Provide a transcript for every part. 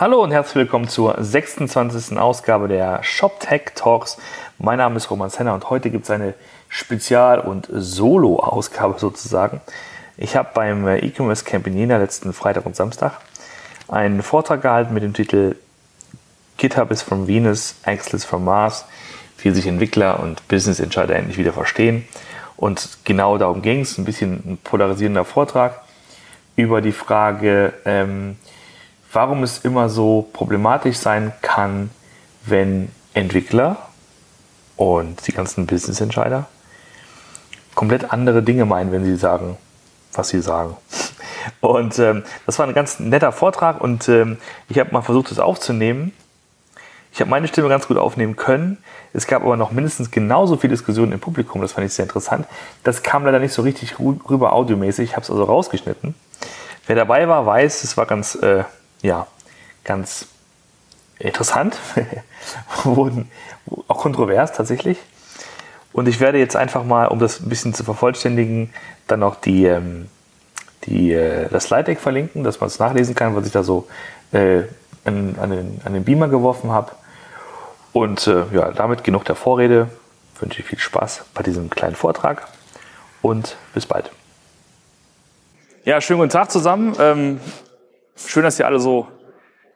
Hallo und herzlich willkommen zur 26. Ausgabe der ShopTech Talks. Mein Name ist Roman Senner und heute gibt es eine Spezial- und Solo-Ausgabe sozusagen. Ich habe beim E-Commerce Camp in Jena letzten Freitag und Samstag einen Vortrag gehalten mit dem Titel GitHub is from Venus, Axel is from Mars, wie sich Entwickler und Business Entscheider endlich wieder verstehen. Und genau darum ging es, ein bisschen ein polarisierender Vortrag über die Frage, ähm, warum es immer so problematisch sein kann, wenn Entwickler und die ganzen Business-Entscheider komplett andere Dinge meinen, wenn sie sagen, was sie sagen. Und ähm, das war ein ganz netter Vortrag und ähm, ich habe mal versucht, das aufzunehmen. Ich habe meine Stimme ganz gut aufnehmen können. Es gab aber noch mindestens genauso viel Diskussionen im Publikum. Das fand ich sehr interessant. Das kam leider nicht so richtig rüber audiomäßig. Ich habe es also rausgeschnitten. Wer dabei war, weiß, es war ganz äh, ja, ganz interessant, wurden auch kontrovers tatsächlich. Und ich werde jetzt einfach mal, um das ein bisschen zu vervollständigen, dann noch die, ähm, die, äh, das Slide Deck verlinken, dass man es nachlesen kann, was ich da so äh, an, an, den, an den Beamer geworfen habe. Und äh, ja, damit genug der Vorrede. Ich wünsche viel Spaß bei diesem kleinen Vortrag und bis bald. Ja, schönen guten Tag zusammen. Ähm, Schön, dass ihr alle so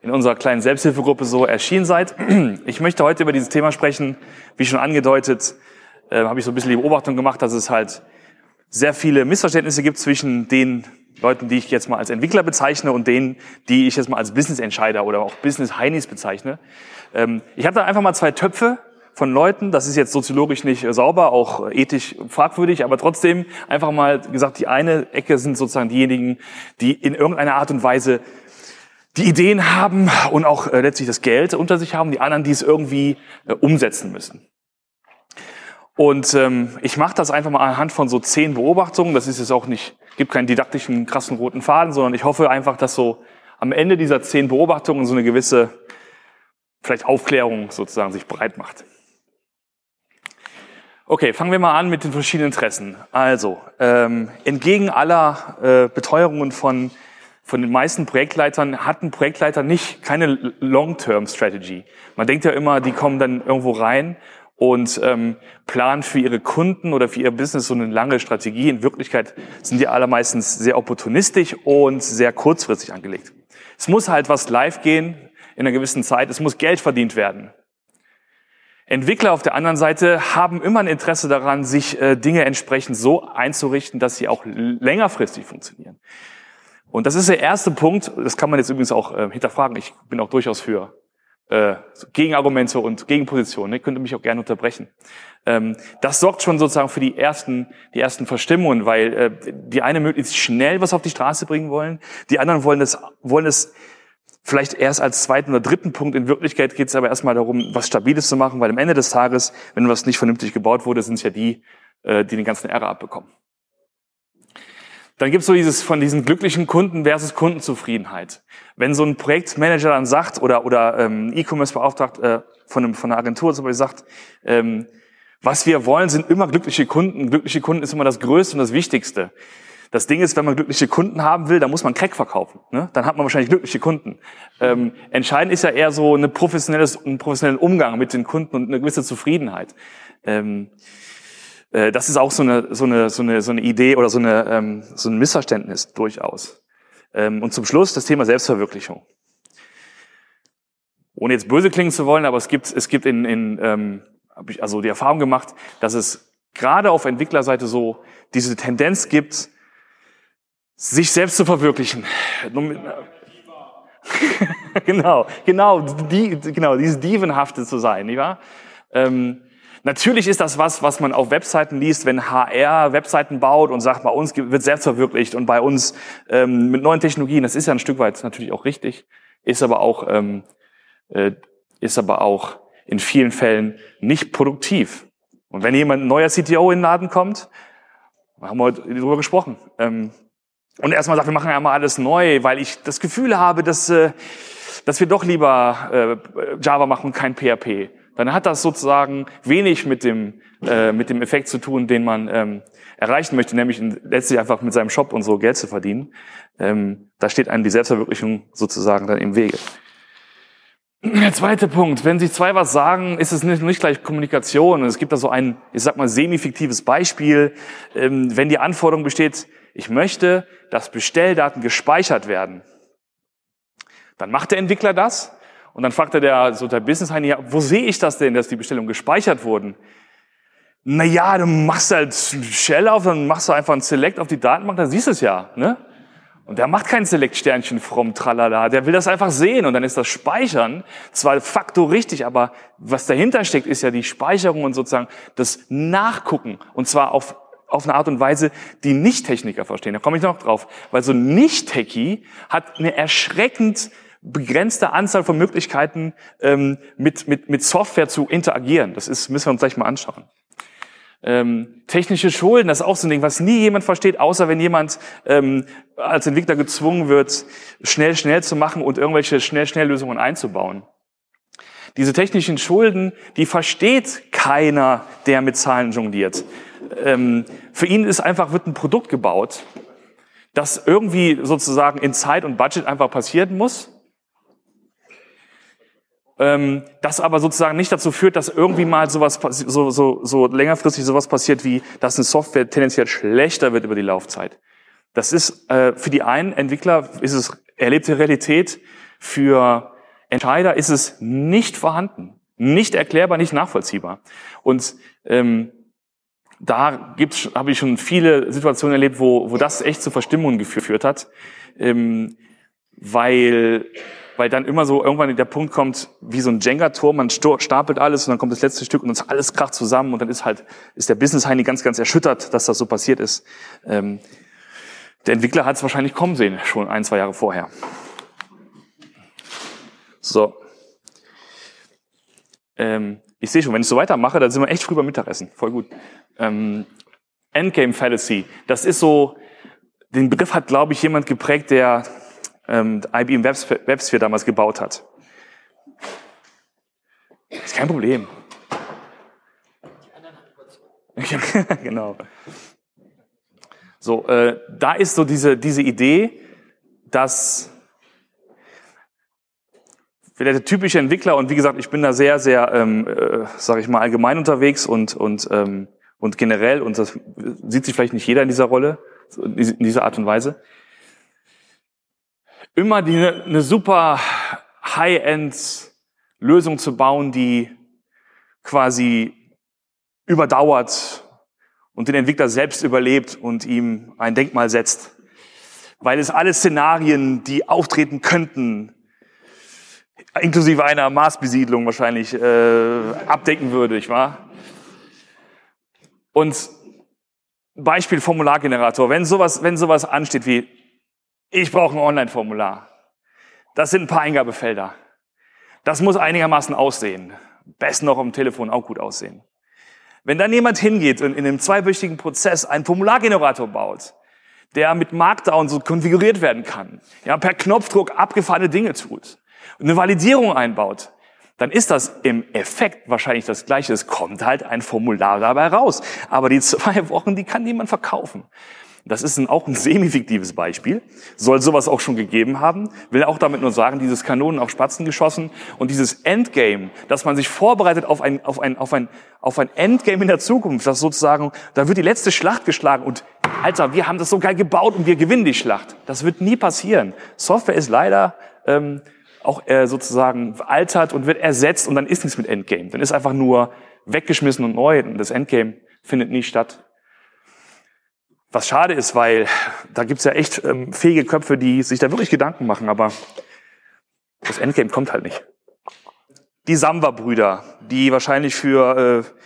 in unserer kleinen Selbsthilfegruppe so erschienen seid. Ich möchte heute über dieses Thema sprechen. Wie schon angedeutet, äh, habe ich so ein bisschen die Beobachtung gemacht, dass es halt sehr viele Missverständnisse gibt zwischen den Leuten, die ich jetzt mal als Entwickler bezeichne und denen, die ich jetzt mal als Business-Entscheider oder auch Business-Heinis bezeichne. Ähm, ich habe da einfach mal zwei Töpfe von Leuten. Das ist jetzt soziologisch nicht sauber, auch ethisch fragwürdig, aber trotzdem einfach mal gesagt, die eine Ecke sind sozusagen diejenigen, die in irgendeiner Art und Weise die Ideen haben und auch äh, letztlich das Geld unter sich haben, die anderen, die es irgendwie äh, umsetzen müssen. Und ähm, ich mache das einfach mal anhand von so zehn Beobachtungen. Das ist jetzt auch nicht, gibt keinen didaktischen krassen roten Faden, sondern ich hoffe einfach, dass so am Ende dieser zehn Beobachtungen so eine gewisse vielleicht Aufklärung sozusagen sich breit macht. Okay, fangen wir mal an mit den verschiedenen Interessen. Also, ähm, entgegen aller äh, Beteuerungen von, von den meisten Projektleitern hat ein Projektleiter nicht keine Long-Term-Strategy. Man denkt ja immer, die kommen dann irgendwo rein und ähm, planen für ihre Kunden oder für ihr Business so eine lange Strategie. In Wirklichkeit sind die allermeistens sehr opportunistisch und sehr kurzfristig angelegt. Es muss halt was live gehen in einer gewissen Zeit. Es muss Geld verdient werden. Entwickler auf der anderen Seite haben immer ein Interesse daran, sich äh, Dinge entsprechend so einzurichten, dass sie auch längerfristig funktionieren. Und das ist der erste Punkt, das kann man jetzt übrigens auch äh, hinterfragen. Ich bin auch durchaus für äh, Gegenargumente und Gegenpositionen. Ich könnte mich auch gerne unterbrechen. Ähm, das sorgt schon sozusagen für die ersten, die ersten Verstimmungen, weil äh, die eine möglichst schnell was auf die Straße bringen wollen, die anderen wollen es, wollen es vielleicht erst als zweiten oder dritten Punkt. In Wirklichkeit geht es aber erstmal darum, was Stabiles zu machen, weil am Ende des Tages, wenn was nicht vernünftig gebaut wurde, sind es ja die, äh, die den ganzen Ärger abbekommen. Dann gibt es so dieses von diesen glücklichen Kunden versus Kundenzufriedenheit. Wenn so ein Projektmanager dann sagt oder oder ähm, E-Commerce-Beauftragt äh, von, einem, von einer Agentur zum Beispiel sagt, ähm, was wir wollen, sind immer glückliche Kunden. Glückliche Kunden ist immer das Größte und das Wichtigste. Das Ding ist, wenn man glückliche Kunden haben will, dann muss man Crack verkaufen. Ne? Dann hat man wahrscheinlich glückliche Kunden. Ähm, entscheidend ist ja eher so eine professionelles, ein professionellen Umgang mit den Kunden und eine gewisse Zufriedenheit. Ähm, äh, das ist auch so eine, so eine, so eine, so eine Idee oder so, eine, ähm, so ein Missverständnis durchaus. Ähm, und zum Schluss das Thema Selbstverwirklichung. Ohne jetzt böse klingen zu wollen, aber es gibt, es gibt in, in ähm, habe ich also die Erfahrung gemacht, dass es gerade auf Entwicklerseite so diese Tendenz gibt, sich selbst zu verwirklichen. genau, genau, die, genau, dieses Dievenhafte zu sein, nicht wahr? Ähm, natürlich ist das was, was man auf Webseiten liest, wenn HR Webseiten baut und sagt, bei uns wird selbst verwirklicht und bei uns ähm, mit neuen Technologien, das ist ja ein Stück weit natürlich auch richtig, ist aber auch, ähm, äh, ist aber auch in vielen Fällen nicht produktiv. Und wenn jemand ein neuer CTO in den Laden kommt, haben wir heute darüber gesprochen, ähm, und erstmal sagt, wir machen einmal alles neu, weil ich das Gefühl habe, dass, äh, dass wir doch lieber äh, Java machen und kein PHP. Dann hat das sozusagen wenig mit dem, äh, mit dem Effekt zu tun, den man ähm, erreichen möchte, nämlich letztlich einfach mit seinem Shop und so Geld zu verdienen. Ähm, da steht einem die Selbstverwirklichung sozusagen dann im Wege. Der zweite Punkt, wenn sich zwei was sagen, ist es nicht, nicht gleich Kommunikation. Es gibt da so ein, ich sag mal, semi-fiktives Beispiel. Ähm, wenn die Anforderung besteht, ich möchte, dass Bestelldaten gespeichert werden, dann macht der Entwickler das und dann fragt er der, so der Business ja, wo sehe ich das denn, dass die Bestellungen gespeichert wurden? Naja, du machst halt Shell auf, dann machst du einfach ein Select auf die Datenbank, dann siehst du es ja, ne? Und der macht kein Select-Sternchen fromm, tralala. Der will das einfach sehen und dann ist das Speichern zwar facto richtig, aber was dahinter steckt, ist ja die Speicherung und sozusagen das Nachgucken. Und zwar auf, auf eine Art und Weise, die Nicht-Techniker verstehen. Da komme ich noch drauf. Weil so ein Nicht-Techie hat eine erschreckend begrenzte Anzahl von Möglichkeiten, ähm, mit, mit, mit Software zu interagieren. Das ist, müssen wir uns gleich mal anschauen. Ähm, technische Schulden, das ist auch so ein Ding, was nie jemand versteht, außer wenn jemand ähm, als Entwickler gezwungen wird, schnell, schnell zu machen und irgendwelche schnell, schnell Lösungen einzubauen. Diese technischen Schulden, die versteht keiner, der mit Zahlen jongliert. Ähm, für ihn ist einfach, wird ein Produkt gebaut, das irgendwie sozusagen in Zeit und Budget einfach passieren muss ähm, das aber sozusagen nicht dazu führt, dass irgendwie mal sowas so, so, so längerfristig sowas passiert, wie dass eine Software tendenziell schlechter wird über die Laufzeit. Das ist äh, für die einen Entwickler ist es erlebte Realität, für Entscheider ist es nicht vorhanden, nicht erklärbar, nicht nachvollziehbar. Und ähm, da gibt's, habe ich schon viele Situationen erlebt, wo, wo das echt zu Verstimmungen geführt hat, ähm, weil weil dann immer so irgendwann der Punkt kommt, wie so ein Jenga-Turm, man stapelt alles und dann kommt das letzte Stück und dann alles kracht zusammen und dann ist halt, ist der Business-Heini ganz, ganz erschüttert, dass das so passiert ist. Ähm, der Entwickler hat es wahrscheinlich kommen sehen, schon ein, zwei Jahre vorher. So. Ähm, ich sehe schon, wenn ich so weitermache, dann sind wir echt früh beim Mittagessen. Voll gut. Ähm, Endgame Fallacy, das ist so, den Begriff hat, glaube ich, jemand geprägt, der ähm, IBM WebSphere damals gebaut hat. Ist kein Problem. genau. So, äh, da ist so diese, diese Idee, dass der typische Entwickler, und wie gesagt, ich bin da sehr, sehr, ähm, äh, sage ich mal, allgemein unterwegs und, und, ähm, und generell, und das sieht sich vielleicht nicht jeder in dieser Rolle, in dieser Art und Weise immer die, eine super High-End-Lösung zu bauen, die quasi überdauert und den Entwickler selbst überlebt und ihm ein Denkmal setzt. Weil es alle Szenarien, die auftreten könnten, inklusive einer Marsbesiedlung wahrscheinlich, äh, abdecken würde, ich wahr? Und Beispiel Formulargenerator. Wenn sowas, wenn sowas ansteht wie ich brauche ein Online-Formular. Das sind ein paar Eingabefelder. Das muss einigermaßen aussehen. Besten noch am Telefon auch gut aussehen. Wenn dann jemand hingeht und in einem zweiwöchigen Prozess einen Formulargenerator baut, der mit Markdown so konfiguriert werden kann, ja, per Knopfdruck abgefahrene Dinge tut und eine Validierung einbaut, dann ist das im Effekt wahrscheinlich das Gleiche. Es kommt halt ein Formular dabei raus. Aber die zwei Wochen, die kann niemand verkaufen. Das ist ein, auch ein semi-fiktives Beispiel. Soll sowas auch schon gegeben haben. Will auch damit nur sagen, dieses Kanonen auf Spatzen geschossen und dieses Endgame, dass man sich vorbereitet auf ein, auf ein, auf ein, auf ein Endgame in der Zukunft, das sozusagen, da wird die letzte Schlacht geschlagen und Alter, wir haben das so geil gebaut und wir gewinnen die Schlacht. Das wird nie passieren. Software ist leider ähm, auch äh, sozusagen altert und wird ersetzt und dann ist nichts mit Endgame. Dann ist einfach nur weggeschmissen und neu und das Endgame findet nie statt. Was schade ist, weil da gibt's ja echt ähm, fähige Köpfe, die sich da wirklich Gedanken machen, aber das Endgame kommt halt nicht. Die Samba-Brüder, die wahrscheinlich für äh,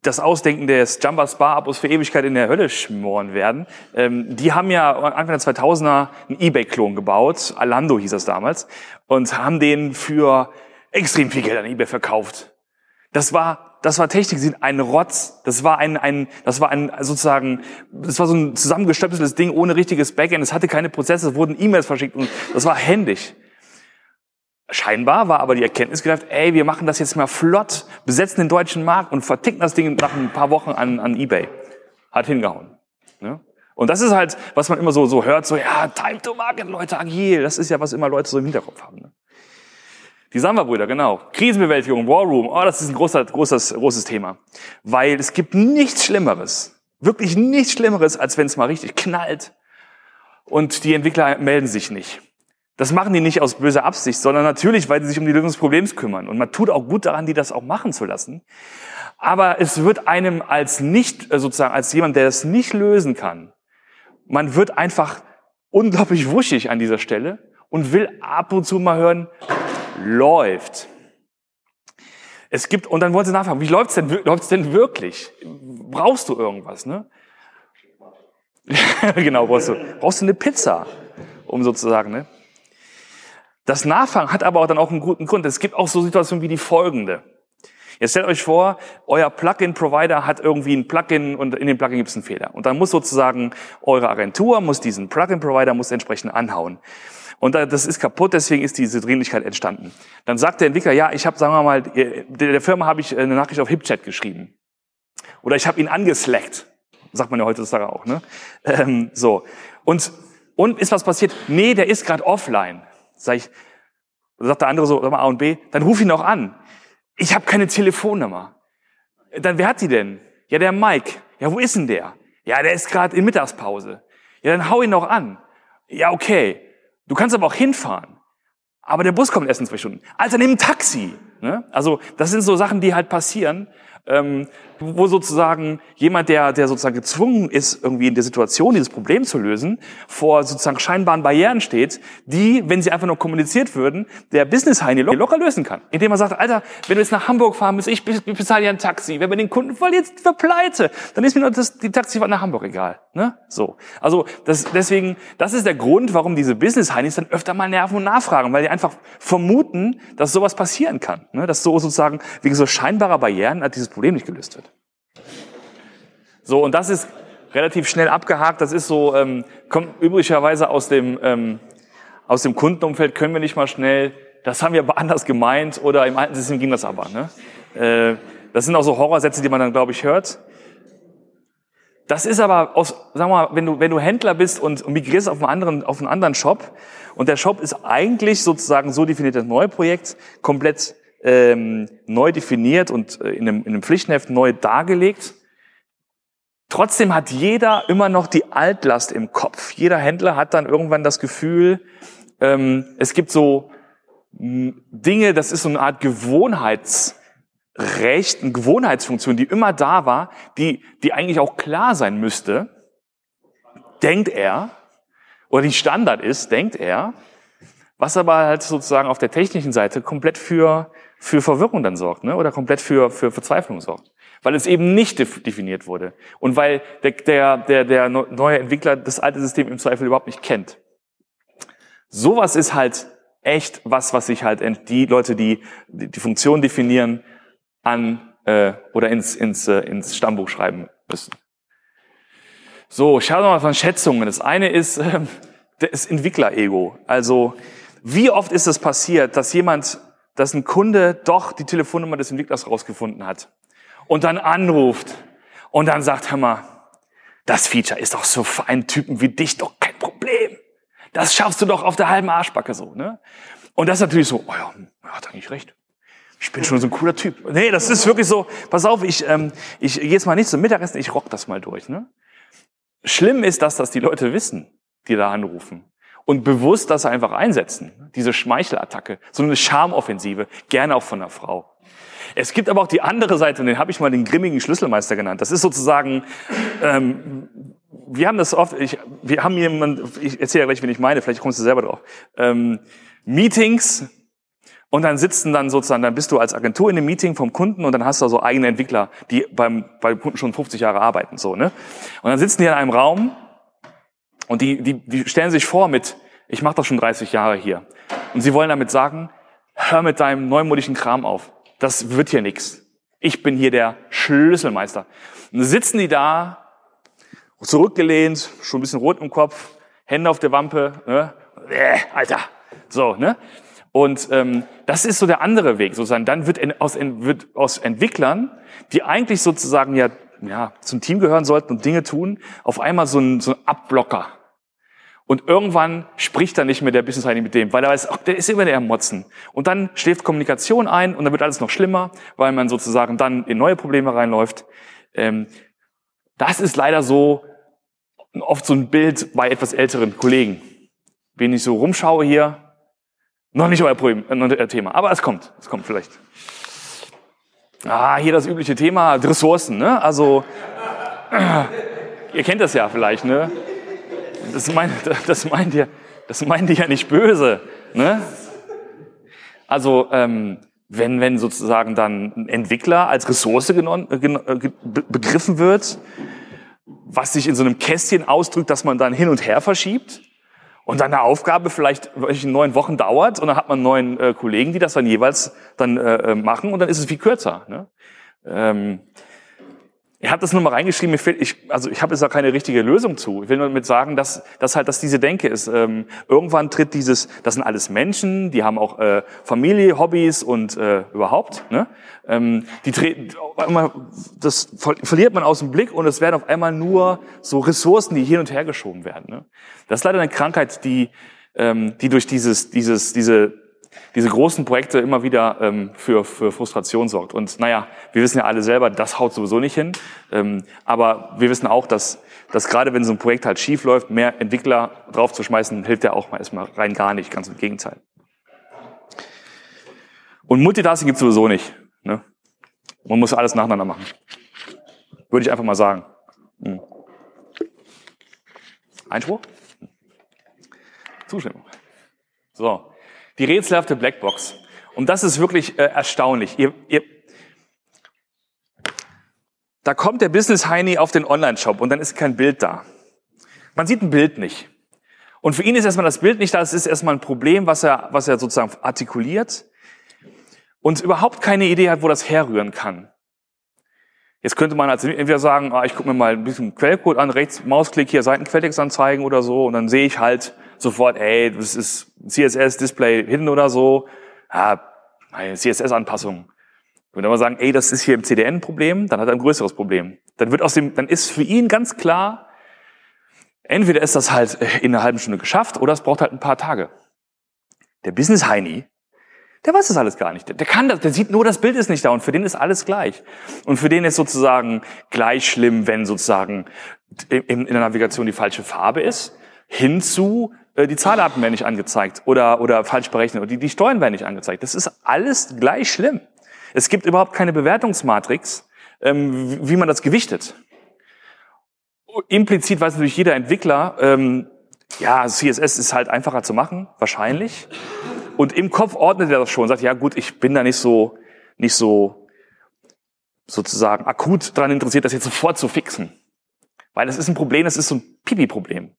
das Ausdenken des Jumper Spa-Abos für Ewigkeit in der Hölle schmoren werden, ähm, die haben ja Anfang der 2000er einen Ebay-Klon gebaut, Alando hieß das damals, und haben den für extrem viel Geld an Ebay verkauft. Das war das war Technik, ein Rotz. Das war ein, ein, das war ein sozusagen, das war so ein zusammengestöpseltes Ding ohne richtiges Backend. Es hatte keine Prozesse, es wurden E-Mails verschickt und das war händisch. Scheinbar war aber die Erkenntnis gedacht, ey, wir machen das jetzt mal flott, besetzen den deutschen Markt und verticken das Ding nach ein paar Wochen an, an eBay. Hat hingehauen. Ne? Und das ist halt, was man immer so, so hört, so, ja, Time to Market, Leute, agil. Das ist ja, was immer Leute so im Hinterkopf haben. Ne? Die Samba-Brüder, genau. Krisenbewältigung, War Room, oh, das ist ein großer, großes, großes Thema. Weil es gibt nichts Schlimmeres, wirklich nichts Schlimmeres, als wenn es mal richtig knallt und die Entwickler melden sich nicht. Das machen die nicht aus böser Absicht, sondern natürlich, weil sie sich um die Lösung des Problems kümmern. Und man tut auch gut daran, die das auch machen zu lassen. Aber es wird einem als nicht, äh, sozusagen, als jemand, der das nicht lösen kann, man wird einfach unglaublich wuschig an dieser Stelle und will ab und zu mal hören, läuft. Es gibt, und dann wollen sie nachfragen, wie läuft's denn, läuft's denn wirklich? Brauchst du irgendwas, ne? genau, brauchst du, brauchst du eine Pizza, um sozusagen, ne? Das Nachfragen hat aber auch dann auch einen guten Grund. Es gibt auch so Situationen wie die folgende. Jetzt stellt euch vor, euer Plugin-Provider hat irgendwie ein Plugin und in dem Plugin gibt es einen Fehler. Und dann muss sozusagen eure Agentur, muss diesen Plugin-Provider, muss entsprechend anhauen. Und das ist kaputt, deswegen ist diese Dringlichkeit entstanden. Dann sagt der Entwickler, ja, ich habe, sagen wir mal, der Firma habe ich eine Nachricht auf HipChat geschrieben. Oder ich habe ihn angeslackt. Sagt man ja heutzutage auch. Ne? Ähm, so. Und, und ist was passiert? Nee, der ist gerade offline. Sag ich, sagt der andere so, sag mal A und B, dann ruf ihn auch an. Ich habe keine Telefonnummer. Dann, wer hat die denn? Ja, der Mike. Ja, wo ist denn der? Ja, der ist gerade in Mittagspause. Ja, dann hau ihn noch an. Ja, okay. Du kannst aber auch hinfahren. Aber der Bus kommt erst in zwei Stunden. Alter, nimm ein Taxi. Ne? Also das sind so Sachen, die halt passieren, ähm, wo sozusagen jemand, der, der sozusagen gezwungen ist, irgendwie in der Situation dieses Problem zu lösen, vor sozusagen scheinbaren Barrieren steht, die, wenn sie einfach nur kommuniziert würden, der Business Heini locker lösen kann. Indem er sagt, Alter, wenn du jetzt nach Hamburg fahren musst, ich bezahle dir ein Taxi. Wenn wir den Kunden jetzt verpleite, dann ist mir nur das, die Taxifahrt nach Hamburg egal. Ne? So. Also das, deswegen, das ist der Grund, warum diese Business Heinis dann öfter mal nerven und nachfragen, weil die einfach vermuten, dass sowas passieren kann. Ne? Dass so sozusagen wegen so scheinbarer Barrieren dieses Problem nicht gelöst wird. So, und das ist relativ schnell abgehakt. Das ist so, ähm, kommt üblicherweise aus dem, ähm, aus dem Kundenumfeld, können wir nicht mal schnell, das haben wir aber anders gemeint oder im alten System ging das aber. Ne? Äh, das sind auch so Horrorsätze, die man dann, glaube ich, hört. Das ist aber aus, wir mal, wenn du, wenn du Händler bist und, und migrierst auf einen anderen, auf einen anderen Shop und der Shop ist eigentlich sozusagen so definiert, das neue Projekt komplett ähm, neu definiert und äh, in, einem, in einem Pflichtenheft neu dargelegt. Trotzdem hat jeder immer noch die Altlast im Kopf. Jeder Händler hat dann irgendwann das Gefühl, ähm, es gibt so Dinge, das ist so eine Art Gewohnheitsrecht, eine Gewohnheitsfunktion, die immer da war, die, die eigentlich auch klar sein müsste, denkt er, oder die Standard ist, denkt er, was aber halt sozusagen auf der technischen Seite komplett für für Verwirrung dann sorgt, ne? oder komplett für, für Verzweiflung sorgt. Weil es eben nicht definiert wurde. Und weil der, der, der, der neue Entwickler das alte System im Zweifel überhaupt nicht kennt. Sowas ist halt echt was, was sich halt die Leute, die die Funktion definieren, an äh, oder ins, ins, äh, ins Stammbuch schreiben müssen. So, schauen wir mal von Schätzungen. Das eine ist äh, das Entwickler-Ego. Also, wie oft ist es passiert, dass jemand dass ein Kunde doch die Telefonnummer des Entwicklers rausgefunden hat und dann anruft und dann sagt, hör mal, das Feature ist doch so für einen Typen wie dich doch kein Problem. Das schaffst du doch auf der halben Arschbacke so, ne? Und das ist natürlich so, oh ja, er hat eigentlich recht. Ich bin schon so ein cooler Typ. Nee, das ist wirklich so, pass auf, ich, ähm, ich gehe jetzt mal nicht zum Mittagessen, ich rock das mal durch, ne? Schlimm ist, dass das die Leute wissen, die da anrufen und bewusst das einfach einsetzen. Diese Schmeichelattacke, so eine Charmoffensive, gerne auch von einer Frau. Es gibt aber auch die andere Seite, und den habe ich mal den grimmigen Schlüsselmeister genannt. Das ist sozusagen, ähm, wir haben das oft, ich, wir haben jemanden, ich erzähle ja gleich, wen ich meine, vielleicht kommst du selber drauf. Ähm, Meetings, und dann sitzen dann sozusagen, dann bist du als Agentur in einem Meeting vom Kunden und dann hast du so eigene Entwickler, die beim, beim Kunden schon 50 Jahre arbeiten, so, ne? Und dann sitzen die in einem Raum und die, die, die stellen sich vor mit, ich mache das schon 30 Jahre hier. Und sie wollen damit sagen, hör mit deinem neumodischen Kram auf. Das wird hier nix. Ich bin hier der Schlüsselmeister. Und sitzen die da, zurückgelehnt, schon ein bisschen rot im Kopf, Hände auf der Wampe, ne? Äh, Alter, so, ne? Und ähm, das ist so der andere Weg, sozusagen. Dann wird aus, wird aus Entwicklern, die eigentlich sozusagen ja, ja zum Team gehören sollten und Dinge tun, auf einmal so ein, so ein Abblocker Und irgendwann spricht dann nicht mehr der Business Heini mit dem, weil er weiß, ach, der ist immer der am Motzen. Und dann schläft Kommunikation ein und dann wird alles noch schlimmer, weil man sozusagen dann in neue Probleme reinläuft. Ähm, das ist leider so oft so ein Bild bei etwas älteren Kollegen. Wenn ich so rumschaue hier, noch nicht euer, äh, Thema, aber es kommt, es kommt vielleicht. Ah, hier das übliche Thema, Ressourcen, ne? Also, äh, ihr kennt das ja vielleicht, ne? Das meint, das meint ihr, das meint ihr ja nicht böse. Ne? Also ähm, wenn, wenn sozusagen dann ein Entwickler als Ressource genon, äh, äh begriffen wird, was sich in so einem Kästchen ausdrückt, dass man dann hin und her verschiebt und dann eine Aufgabe vielleicht in neun Wochen dauert und dann hat man neun äh, Kollegen, die das dann jeweils dann äh, äh machen und dann ist es viel kürzer. Ne? Ähm, ich habe das nur mal reingeschrieben, fehlt, ich, also ich habe jetzt da keine richtige Lösung zu. Ich will nur damit sagen, dass, dass halt, dass diese Denke ist. Ähm, irgendwann tritt dieses, das sind alles Menschen, die haben auch äh, Familie, Hobbys und äh, überhaupt. Ne? Ähm, die treten, das verliert man aus dem Blick und es werden auf einmal nur so Ressourcen, die hin und her geschoben werden. Ne? Das ist leider eine Krankheit, die, ähm, die durch dieses, dieses, diese diese großen Projekte immer wieder ähm, für, für Frustration sorgt. Und naja, wir wissen ja alle selber, das haut sowieso nicht hin. Ähm, aber wir wissen auch, dass, dass gerade wenn so ein Projekt halt schief läuft, mehr Entwickler draufzuschmeißen, hilft ja auch mal erstmal rein gar nicht, ganz im Gegenteil. Und Multitasking gibt's sowieso nicht. Ne? Man muss alles nacheinander machen. Würde ich einfach mal sagen. Hm. Einspruch? Zustimmung. So die rätselhafte Blackbox. Und das ist wirklich äh, erstaunlich. Ihr, ihr, da kommt der Business Heini auf den Online-Shop und dann ist kein Bild da. Man sieht ein Bild nicht. Und für ihn ist erstmal das Bild nicht da, es ist erstmal ein Problem, was er, was er sozusagen artikuliert und überhaupt keine Idee hat, wo das herrühren kann. Jetzt könnte man also entweder sagen, ah, ich gucke mir mal ein bisschen Quellcode an, rechts Mausklick hier Seitenquelltext anzeigen oder so und dann sehe ich halt, sofort, ey, das ist CSS Display Hidden oder so. Ja, CSS-Anpassung. Wenn wir mal sagen, ey, das ist hier im CDN Problem, dann hat er ein größeres Problem. Dann wird aus dem, dann ist für ihn ganz klar, entweder ist das halt in einer halben Stunde geschafft oder es braucht halt ein paar Tage. Der Business Heini, der weiß das alles gar nicht. Der, kann das, der sieht nur, das Bild ist nicht da und für den ist alles gleich. Und für den ist sozusagen gleich schlimm, wenn sozusagen in, in der Navigation die falsche Farbe ist, hinzu, äh, die Zahlarten werden nicht angezeigt oder, oder falsch berechnet oder die, die Steuern werden nicht angezeigt. Das ist alles gleich schlimm. Es gibt überhaupt keine Bewertungsmatrix, ähm, wie man das gewichtet. Implizit weiß natürlich jeder Entwickler, ähm, ja, CSS ist halt einfacher zu machen, wahrscheinlich. Und im Kopf ordnet er das schon, sagt, ja gut, ich bin da nicht so, nicht so sozusagen akut daran interessiert, das jetzt sofort zu fixen. Weil das ist ein Problem, das ist so ein Pipi-Problem.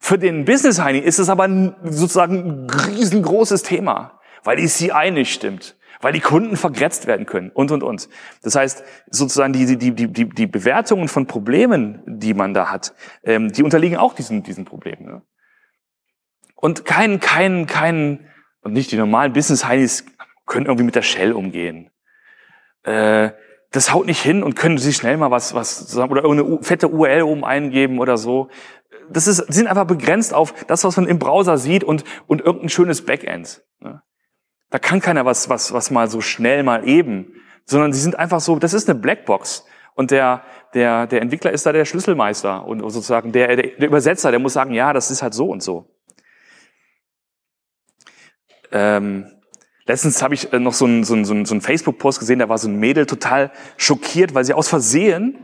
Für den Business Heini ist es aber sozusagen ein riesengroßes Thema, weil die CI nicht stimmt, weil die Kunden vergrätzt werden können und, und, und. Das heißt, sozusagen die, die, die, die, die Bewertungen von Problemen, die man da hat, ähm, die unterliegen auch diesen, diesen Problemen. Ne? Und kein, kein, kein, und nicht die normalen Business Heinis können irgendwie mit der Shell umgehen. Äh, das haut nicht hin und können sich schnell mal was, was oder eine fette URL oben eingeben oder so das ist, sind einfach begrenzt auf das, was man im Browser sieht und, und irgendein schönes Backend. Ne? Da kann keiner was, was, was mal so schnell mal eben, sondern sie sind einfach so, das ist eine Blackbox. Und der, der, der Entwickler ist da der Schlüsselmeister und sozusagen der, der Übersetzer, der muss sagen, ja, das ist halt so und so. Ähm, letztens habe ich äh, noch so einen, so einen, so einen Facebook-Post gesehen, da war so ein Mädel total schockiert, weil sie aus Versehen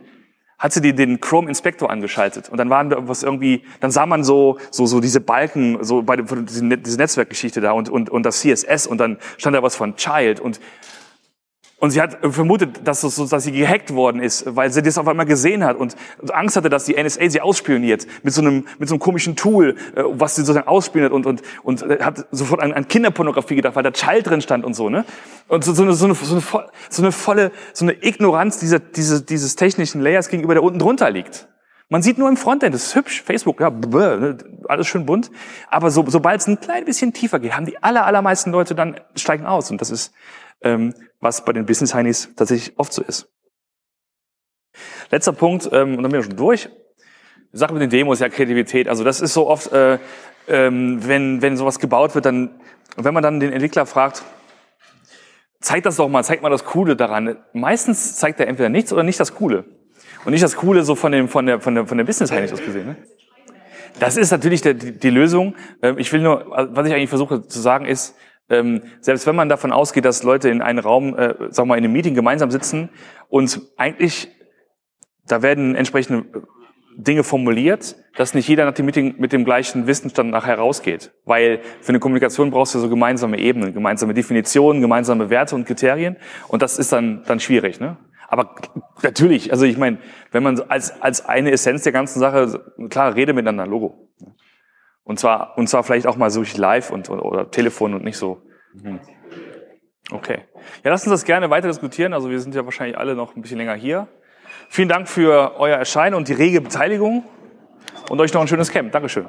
hat sie den Chrome Inspector angeschaltet. Und dann waren da was irgendwie, dann sah man so so so diese Balken, so bei diese Netzwerkgeschichte da und und und das CSS und dann stand da was von Child und und sie hat vermutet, dass, dass sie gehackt worden ist, weil sie das auf einmal gesehen hat und Angst hatte, dass die NSA sie ausspioniert mit so einem, mit so einem komischen Tool, äh, was sie sozusagen ausspioniert und, und, und hat sofort an, an Kinderpornografie gedacht, weil da Child drin stand und so, ne? Und so, so, eine, so, eine, so, eine, so eine volle, so eine Ignoranz dieser, diese, dieses technischen Layers gegenüber, der unten drunter liegt. Man sieht nur im Frontend, das ist hübsch, Facebook, ja, bäh, ne, alles schön bunt. Aber so, sobald es ein klein bisschen tiefer geht, haben die aller, allermeisten Leute dann steigen aus. Und das ist ähm, was bei den Business Heinis tatsächlich oft so ist. Letzter Punkt, ähm, und dann bin ich schon durch. Sache mit den Demos, ja, Kreativität. Also das ist so oft, äh, ähm, wenn, wenn sowas gebaut wird, dann, wenn man dann den Entwickler fragt, zeig das doch mal, zeig mal das Coole daran. Meistens zeigt er entweder nichts oder nicht das Coole. Und nicht das Coole so von dem, von der, von der, von der Business-Technik aus gesehen. Ne? Das ist natürlich der, die, die Lösung. Ähm, ich will nur, was ich eigentlich versuche zu sagen ist, ähm, selbst wenn man davon ausgeht, dass Leute in einem Raum, äh, wir mal, in einem Meeting gemeinsam sitzen und eigentlich, da werden entsprechende Dinge formuliert, dass nicht jeder nach dem Meeting mit dem gleichen Wissensstand nachher rausgeht. Weil für eine Kommunikation brauchst du so gemeinsame Ebenen, gemeinsame Definitionen, gemeinsame Werte und Kriterien. Und das ist dann, dann schwierig. Ne? Aber natürlich, also ich meine, wenn man als, als eine Essenz der ganzen Sache, klar, rede miteinander, Logo. Und zwar, und zwar vielleicht auch mal so live und, oder, Telefon und nicht so. Mhm. Okay. Ja, lass uns das gerne weiter diskutieren. Also wir sind ja wahrscheinlich alle noch ein bisschen länger hier. Vielen Dank für euer Erscheinen und die rege Beteiligung und euch noch ein schönes Camp. Dankeschön.